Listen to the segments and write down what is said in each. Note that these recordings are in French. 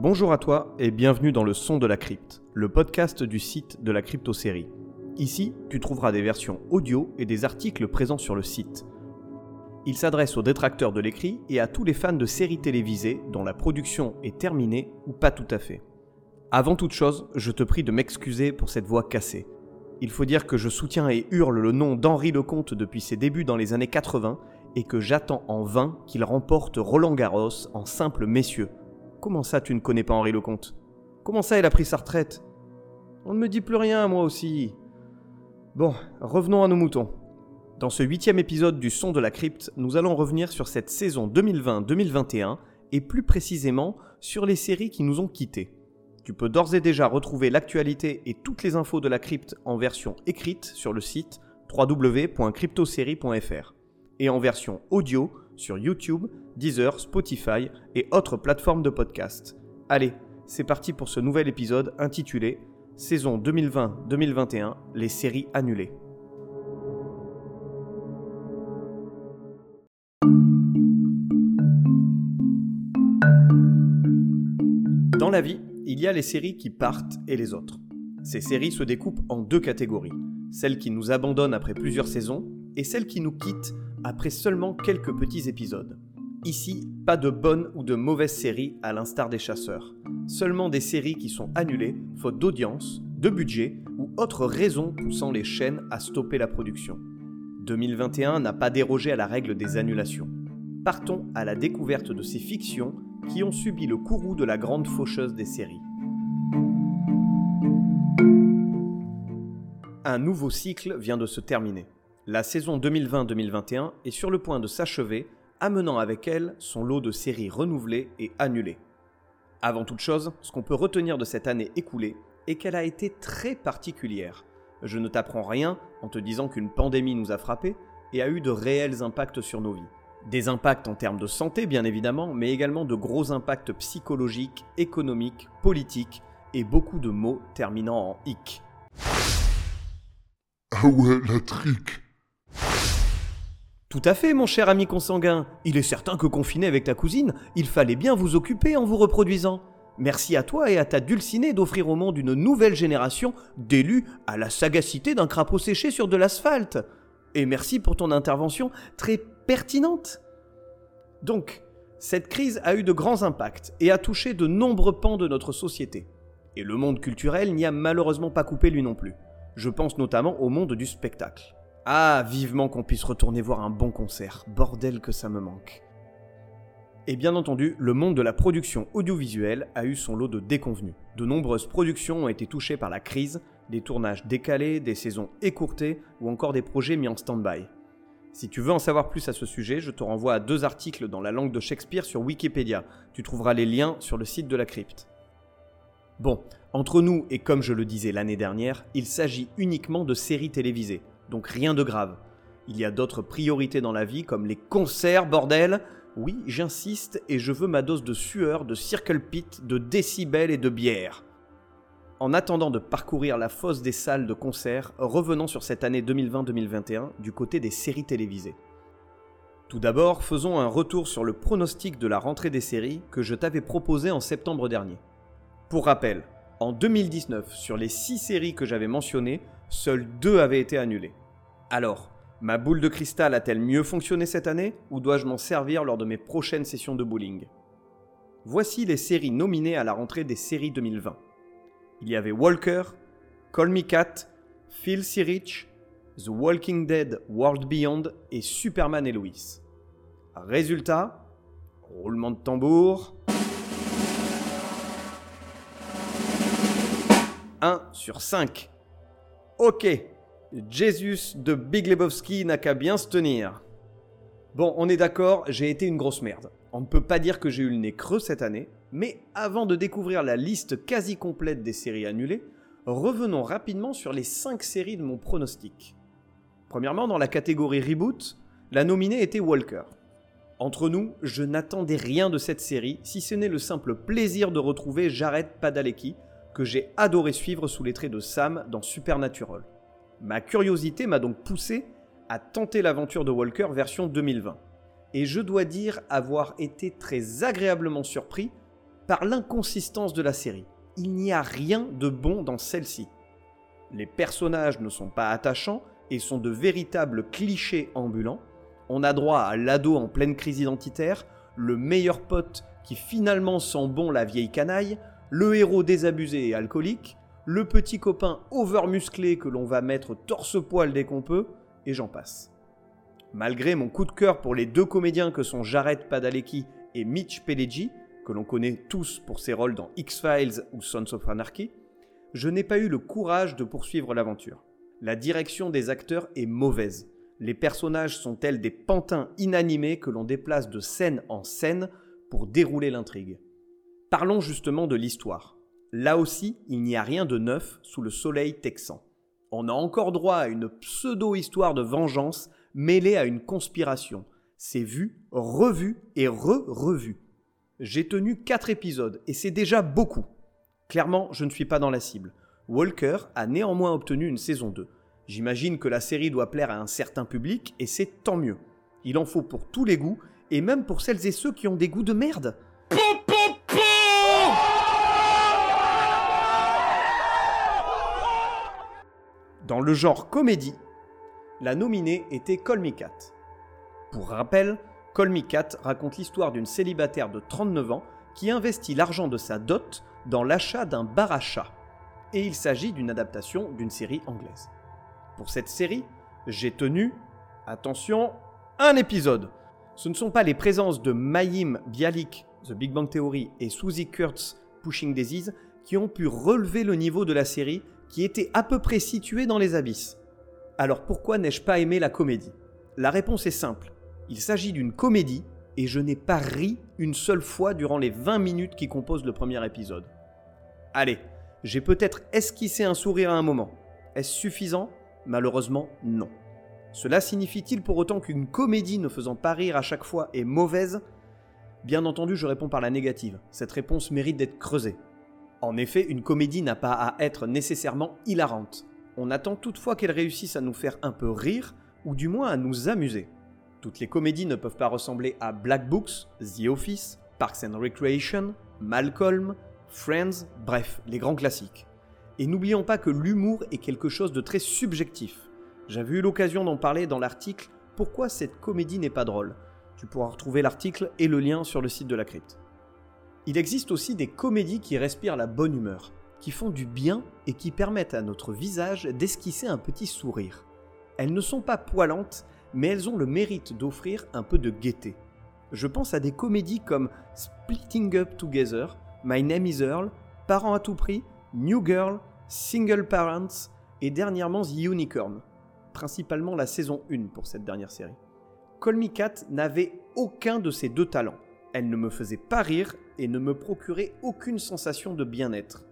Bonjour à toi et bienvenue dans le son de la crypte, le podcast du site de la crypto-série. Ici, tu trouveras des versions audio et des articles présents sur le site. Il s'adresse aux détracteurs de l'écrit et à tous les fans de séries télévisées dont la production est terminée ou pas tout à fait. Avant toute chose, je te prie de m'excuser pour cette voix cassée. Il faut dire que je soutiens et hurle le nom d'Henri Lecomte depuis ses débuts dans les années 80 et que j'attends en vain qu'il remporte Roland Garros en simple messieurs. Comment ça tu ne connais pas Henri Lecomte? Comment ça il a pris sa retraite? On ne me dit plus rien moi aussi. Bon, revenons à nos moutons. Dans ce huitième épisode du Son de la Crypte, nous allons revenir sur cette saison 2020-2021 et plus précisément sur les séries qui nous ont quittés. Tu peux d'ores et déjà retrouver l'actualité et toutes les infos de la crypte en version écrite sur le site www.cryptosérie.fr et en version audio sur YouTube, Deezer, Spotify et autres plateformes de podcast. Allez, c'est parti pour ce nouvel épisode intitulé Saison 2020-2021, les séries annulées. Dans la vie, il y a les séries qui partent et les autres. Ces séries se découpent en deux catégories, celles qui nous abandonnent après plusieurs saisons et celles qui nous quittent après seulement quelques petits épisodes. Ici, pas de bonnes ou de mauvaises séries à l'instar des chasseurs. Seulement des séries qui sont annulées, faute d'audience, de budget ou autre raison poussant les chaînes à stopper la production. 2021 n'a pas dérogé à la règle des annulations. Partons à la découverte de ces fictions qui ont subi le courroux de la grande faucheuse des séries. Un nouveau cycle vient de se terminer. La saison 2020-2021 est sur le point de s'achever, amenant avec elle son lot de séries renouvelées et annulées. Avant toute chose, ce qu'on peut retenir de cette année écoulée est qu'elle a été très particulière. Je ne t'apprends rien en te disant qu'une pandémie nous a frappés et a eu de réels impacts sur nos vies. Des impacts en termes de santé, bien évidemment, mais également de gros impacts psychologiques, économiques, politiques et beaucoup de mots terminant en hic. Ah ouais, la trique. Tout à fait, mon cher ami consanguin. Il est certain que confiné avec ta cousine, il fallait bien vous occuper en vous reproduisant. Merci à toi et à ta dulcinée d'offrir au monde une nouvelle génération d'élus à la sagacité d'un crapaud séché sur de l'asphalte. Et merci pour ton intervention très pertinente. Donc, cette crise a eu de grands impacts et a touché de nombreux pans de notre société. Et le monde culturel n'y a malheureusement pas coupé lui non plus. Je pense notamment au monde du spectacle. Ah, vivement qu'on puisse retourner voir un bon concert. Bordel que ça me manque. Et bien entendu, le monde de la production audiovisuelle a eu son lot de déconvenus. De nombreuses productions ont été touchées par la crise, des tournages décalés, des saisons écourtées ou encore des projets mis en stand-by. Si tu veux en savoir plus à ce sujet, je te renvoie à deux articles dans la langue de Shakespeare sur Wikipédia. Tu trouveras les liens sur le site de la crypte. Bon, entre nous et comme je le disais l'année dernière, il s'agit uniquement de séries télévisées, donc rien de grave. Il y a d'autres priorités dans la vie comme les concerts, bordel. Oui, j'insiste et je veux ma dose de sueur, de circle pit, de décibels et de bière. En attendant de parcourir la fosse des salles de concert, revenons sur cette année 2020-2021 du côté des séries télévisées. Tout d'abord, faisons un retour sur le pronostic de la rentrée des séries que je t'avais proposé en septembre dernier. Pour rappel, en 2019, sur les 6 séries que j'avais mentionnées, seules 2 avaient été annulées. Alors, ma boule de cristal a-t-elle mieux fonctionné cette année ou dois-je m'en servir lors de mes prochaines sessions de bowling? Voici les séries nominées à la rentrée des séries 2020. Il y avait Walker, Call Me Cat, Phil C. Rich, The Walking Dead World Beyond et Superman et Lois. Résultat, roulement de tambour. 1 sur 5. Ok, Jesus de Big Lebowski n'a qu'à bien se tenir. Bon, on est d'accord, j'ai été une grosse merde. On ne peut pas dire que j'ai eu le nez creux cette année, mais avant de découvrir la liste quasi complète des séries annulées, revenons rapidement sur les 5 séries de mon pronostic. Premièrement, dans la catégorie reboot, la nominée était Walker. Entre nous, je n'attendais rien de cette série, si ce n'est le simple plaisir de retrouver Jared Padalecki, que j'ai adoré suivre sous les traits de Sam dans Supernatural. Ma curiosité m'a donc poussé à tenter l'aventure de Walker version 2020. Et je dois dire avoir été très agréablement surpris par l'inconsistance de la série. Il n'y a rien de bon dans celle-ci. Les personnages ne sont pas attachants et sont de véritables clichés ambulants. On a droit à l'ado en pleine crise identitaire, le meilleur pote qui finalement sent bon la vieille canaille, le héros désabusé et alcoolique, le petit copain overmusclé que l'on va mettre torse-poil dès qu'on peut, et j'en passe. Malgré mon coup de cœur pour les deux comédiens que sont Jared Padalecki et Mitch Pileggi, que l'on connaît tous pour ses rôles dans X-Files ou Sons of Anarchy, je n'ai pas eu le courage de poursuivre l'aventure. La direction des acteurs est mauvaise. Les personnages sont tels des pantins inanimés que l'on déplace de scène en scène pour dérouler l'intrigue? Parlons justement de l'histoire. Là aussi, il n'y a rien de neuf sous le soleil texan. On a encore droit à une pseudo-histoire de vengeance mêlée à une conspiration. C'est vu, revu et re-revu. J'ai tenu 4 épisodes et c'est déjà beaucoup. Clairement, je ne suis pas dans la cible. Walker a néanmoins obtenu une saison 2. J'imagine que la série doit plaire à un certain public et c'est tant mieux. Il en faut pour tous les goûts et même pour celles et ceux qui ont des goûts de merde. Dans le genre comédie, la nominée était Call Me Cat. Pour rappel, Call Me Cat raconte l'histoire d'une célibataire de 39 ans qui investit l'argent de sa dot dans l'achat d'un bar à chat. Et il s'agit d'une adaptation d'une série anglaise. Pour cette série, j'ai tenu, attention, un épisode. Ce ne sont pas les présences de Mayim Bialik, The Big Bang Theory, et Suzy Kurtz, Pushing Daisies, qui ont pu relever le niveau de la série qui était à peu près situé dans les abysses. Alors pourquoi n'ai-je pas aimé la comédie? La réponse est simple. Il s'agit d'une comédie et je n'ai pas ri une seule fois durant les 20 minutes qui composent le premier épisode. Allez, j'ai peut-être esquissé un sourire à un moment. Est-ce suffisant? Malheureusement, non. Cela signifie-t-il pour autant qu'une comédie ne faisant pas rire à chaque fois est mauvaise? Bien entendu, je réponds par la négative. Cette réponse mérite d'être creusée. En effet, une comédie n'a pas à être nécessairement hilarante. On attend toutefois qu'elle réussisse à nous faire un peu rire, ou du moins à nous amuser. Toutes les comédies ne peuvent pas ressembler à Black Books, The Office, Parks and Recreation, Malcolm, Friends, bref, les grands classiques. Et n'oublions pas que l'humour est quelque chose de très subjectif. J'avais eu l'occasion d'en parler dans l'article Pourquoi cette comédie n'est pas drôle? Tu pourras retrouver l'article et le lien sur le site de la crypte. Il existe aussi des comédies qui respirent la bonne humeur, qui font du bien et qui permettent à notre visage d'esquisser un petit sourire. Elles ne sont pas poilantes, mais elles ont le mérite d'offrir un peu de gaieté. Je pense à des comédies comme Splitting Up Together, My Name is Earl, Parents à tout prix, New Girl, Single Parents et dernièrement The Unicorn, principalement la saison 1 pour cette dernière série. Call Me Cat n'avait aucun de ces deux talents. Elle ne me faisait pas rire et ne me procurait aucune sensation de bien-être.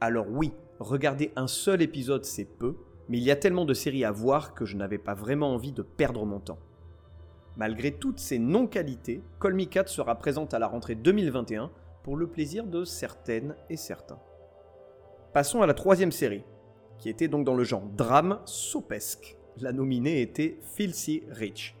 Alors oui, regarder un seul épisode c'est peu, mais il y a tellement de séries à voir que je n'avais pas vraiment envie de perdre mon temps. Malgré toutes ces non-qualités, Me Cat sera présente à la rentrée 2021 pour le plaisir de certaines et certains. Passons à la troisième série, qui était donc dans le genre drame sopesque. La nominée était Filthy Rich.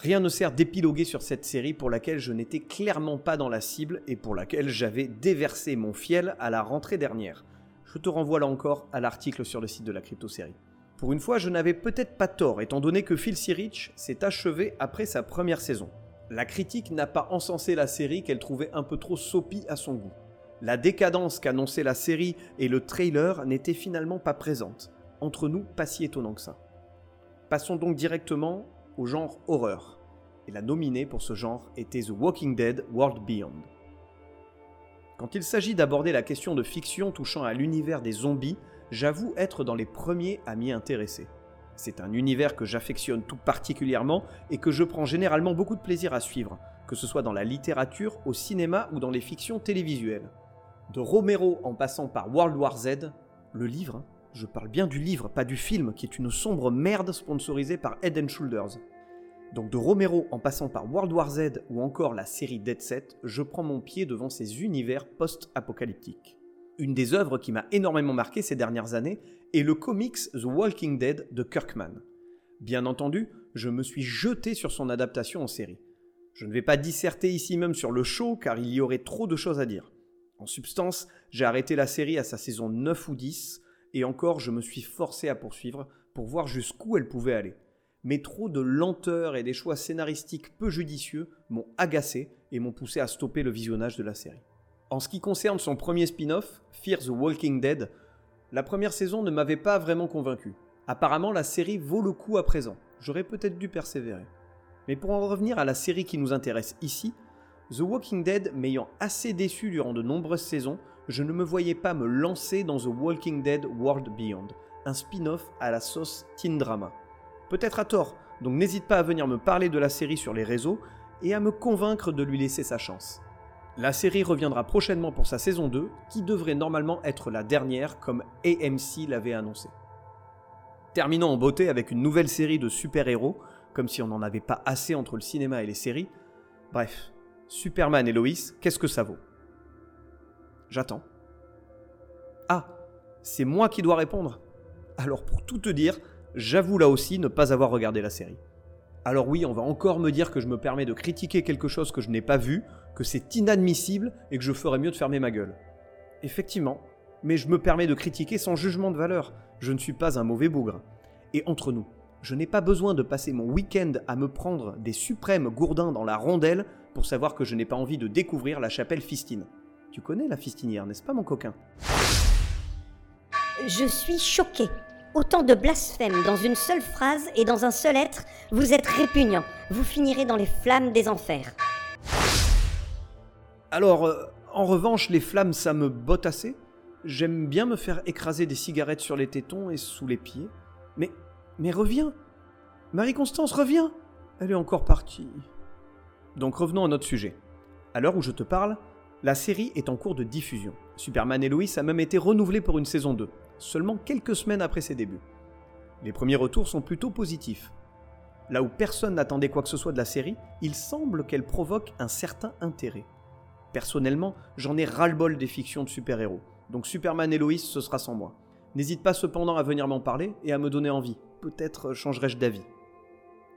Rien ne sert d'épiloguer sur cette série pour laquelle je n'étais clairement pas dans la cible et pour laquelle j'avais déversé mon fiel à la rentrée dernière. Je te renvoie là encore à l'article sur le site de la crypto-série. Pour une fois, je n'avais peut-être pas tort, étant donné que Phil Rich s'est achevé après sa première saison. La critique n'a pas encensé la série qu'elle trouvait un peu trop soapy à son goût. La décadence qu'annonçait la série et le trailer n'étaient finalement pas présentes. Entre nous, pas si étonnant que ça. Passons donc directement genre horreur. Et la nominée pour ce genre était The Walking Dead World Beyond. Quand il s'agit d'aborder la question de fiction touchant à l'univers des zombies, j'avoue être dans les premiers à m'y intéresser. C'est un univers que j'affectionne tout particulièrement et que je prends généralement beaucoup de plaisir à suivre, que ce soit dans la littérature, au cinéma ou dans les fictions télévisuelles. De Romero en passant par World War Z, le livre, hein, je parle bien du livre, pas du film, qui est une sombre merde sponsorisée par Head Shoulders. Donc de Romero en passant par World War Z ou encore la série Dead Set, je prends mon pied devant ces univers post-apocalyptiques. Une des œuvres qui m'a énormément marqué ces dernières années est le comics The Walking Dead de Kirkman. Bien entendu, je me suis jeté sur son adaptation en série. Je ne vais pas disserter ici même sur le show car il y aurait trop de choses à dire. En substance, j'ai arrêté la série à sa saison 9 ou 10, et encore je me suis forcé à poursuivre pour voir jusqu'où elle pouvait aller. Mais trop de lenteur et des choix scénaristiques peu judicieux m'ont agacé et m'ont poussé à stopper le visionnage de la série. En ce qui concerne son premier spin-off, Fear the Walking Dead, la première saison ne m'avait pas vraiment convaincu. Apparemment, la série vaut le coup à présent. J'aurais peut-être dû persévérer. Mais pour en revenir à la série qui nous intéresse ici, The Walking Dead m'ayant assez déçu durant de nombreuses saisons, je ne me voyais pas me lancer dans The Walking Dead World Beyond, un spin-off à la sauce teen drama. Peut-être à tort, donc n'hésite pas à venir me parler de la série sur les réseaux et à me convaincre de lui laisser sa chance. La série reviendra prochainement pour sa saison 2, qui devrait normalement être la dernière comme AMC l'avait annoncé. Terminons en beauté avec une nouvelle série de super-héros, comme si on n'en avait pas assez entre le cinéma et les séries. Bref, Superman et Lois, qu'est-ce que ça vaut? J'attends. Ah, c'est moi qui dois répondre? Alors pour tout te dire, j'avoue là aussi ne pas avoir regardé la série. Alors oui, on va encore me dire que je me permets de critiquer quelque chose que je n'ai pas vu, que c'est inadmissible et que je ferais mieux de fermer ma gueule. Effectivement, mais je me permets de critiquer sans jugement de valeur. Je ne suis pas un mauvais bougre. Et entre nous, je n'ai pas besoin de passer mon week-end à me prendre des suprêmes gourdins dans la rondelle pour savoir que je n'ai pas envie de découvrir la chapelle Fistine. Tu connais la fistinière, n'est-ce pas mon coquin? Je suis choqué. Autant de blasphème dans une seule phrase et dans un seul être, vous êtes répugnant. Vous finirez dans les flammes des enfers. Alors, euh, en revanche, les flammes, ça me botte assez. J'aime bien me faire écraser des cigarettes sur les tétons et sous les pieds. Mais, mais reviens Marie-Constance, reviens Elle est encore partie. Donc revenons à notre sujet. À l'heure où je te parle, la série est en cours de diffusion. Superman et Lois a même été renouvelé pour une saison 2, seulement quelques semaines après ses débuts. Les premiers retours sont plutôt positifs. Là où personne n'attendait quoi que ce soit de la série, il semble qu'elle provoque un certain intérêt. Personnellement, j'en ai ras-le-bol des fictions de super-héros, donc Superman et Lois, ce sera sans moi. N'hésite pas cependant à venir m'en parler et à me donner envie. Peut-être changerai-je d'avis.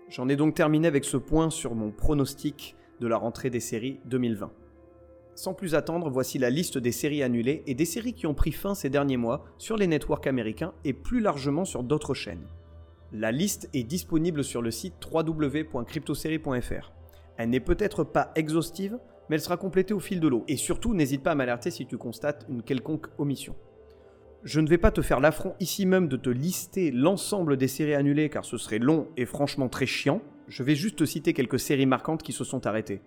J'en ai donc terminé avec ce point sur mon pronostic de la rentrée des séries 2020. Sans plus attendre, voici la liste des séries annulées et des séries qui ont pris fin ces derniers mois sur les networks américains et plus largement sur d'autres chaînes. La liste est disponible sur le site www.cryptosérie.fr. Elle n'est peut-être pas exhaustive, mais elle sera complétée au fil de l'eau. Et surtout, n'hésite pas à m'alerter si tu constates une quelconque omission. Je ne vais pas te faire l'affront ici même de te lister l'ensemble des séries annulées car ce serait long et franchement très chiant. Je vais juste te citer quelques séries marquantes qui se sont arrêtées.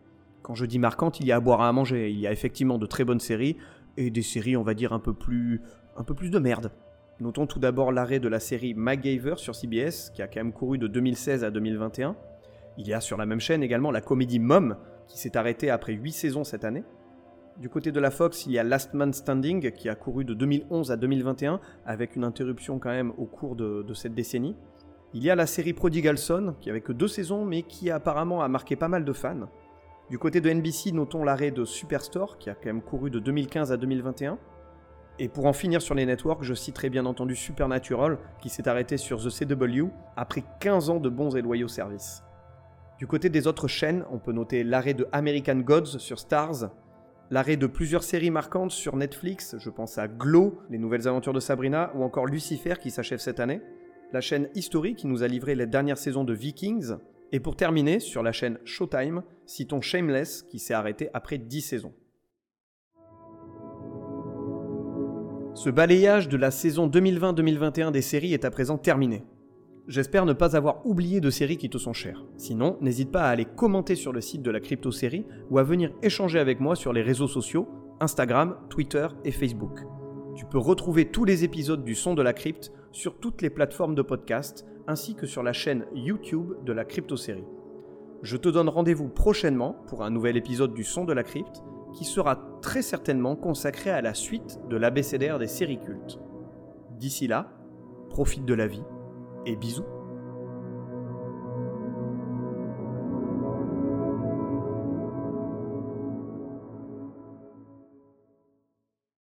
Quand je dis marquantes, il y a à boire à manger. Il y a effectivement de très bonnes séries et des séries, on va dire, un peu plus, un peu plus de merde. Notons tout d'abord l'arrêt de la série MacGyver sur CBS, qui a quand même couru de 2016 à 2021. Il y a sur la même chaîne également la comédie Mom, qui s'est arrêtée après 8 saisons cette année. Du côté de la Fox, il y a Last Man Standing qui a couru de 2011 à 2021 avec une interruption quand même au cours de, cette décennie. Il y a la série Prodigal Son qui avait que deux saisons mais qui apparemment a marqué pas mal de fans. Du côté de NBC, notons l'arrêt de Superstore qui a quand même couru de 2015 à 2021. Et pour en finir sur les networks, je citerai bien entendu Supernatural qui s'est arrêté sur The CW après 15 ans de bons et loyaux services. Du côté des autres chaînes, on peut noter l'arrêt de American Gods sur Stars, L'arrêt de plusieurs séries marquantes sur Netflix, je pense à Glow, les nouvelles aventures de Sabrina, ou encore Lucifer qui s'achève cette année. La chaîne History qui nous a livré les dernières saisons de Vikings. Et pour terminer, sur la chaîne Showtime, citons Shameless qui s'est arrêté après 10 saisons. Ce balayage de la saison 2020-2021 des séries est à présent terminé. J'espère ne pas avoir oublié de séries qui te sont chères. Sinon, n'hésite pas à aller commenter sur le site de la Crypto Série ou à venir échanger avec moi sur les réseaux sociaux Instagram, Twitter et Facebook. Tu peux retrouver tous les épisodes du Son de la Crypte sur toutes les plateformes de podcast ainsi que sur la chaîne YouTube de la Crypto Série. Je te donne rendez-vous prochainement pour un nouvel épisode du Son de la Crypte qui sera très certainement consacré à la suite de l'abécédaire des séries cultes. D'ici là, profite de la vie et bisous